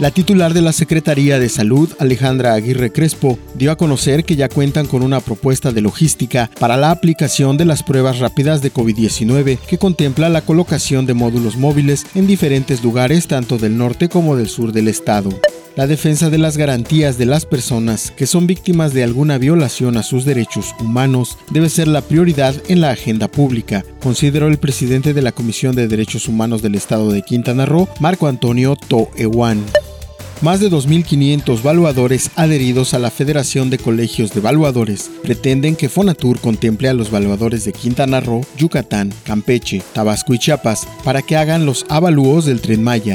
La titular de la Secretaría de Salud, Alejandra Aguirre Crespo, dio a conocer que ya cuentan con una propuesta de logística para la aplicación de las pruebas rápidas de COVID-19 que contempla la colocación de módulos móviles en diferentes lugares tanto del norte como del sur del estado. La defensa de las garantías de las personas que son víctimas de alguna violación a sus derechos humanos debe ser la prioridad en la agenda pública, consideró el presidente de la Comisión de Derechos Humanos del Estado de Quintana Roo, Marco Antonio Toewan más de 2.500 valuadores adheridos a la Federación de Colegios de Valuadores pretenden que Fonatur contemple a los valuadores de Quintana Roo, Yucatán, Campeche, Tabasco y Chiapas para que hagan los avalúos del tren Maya.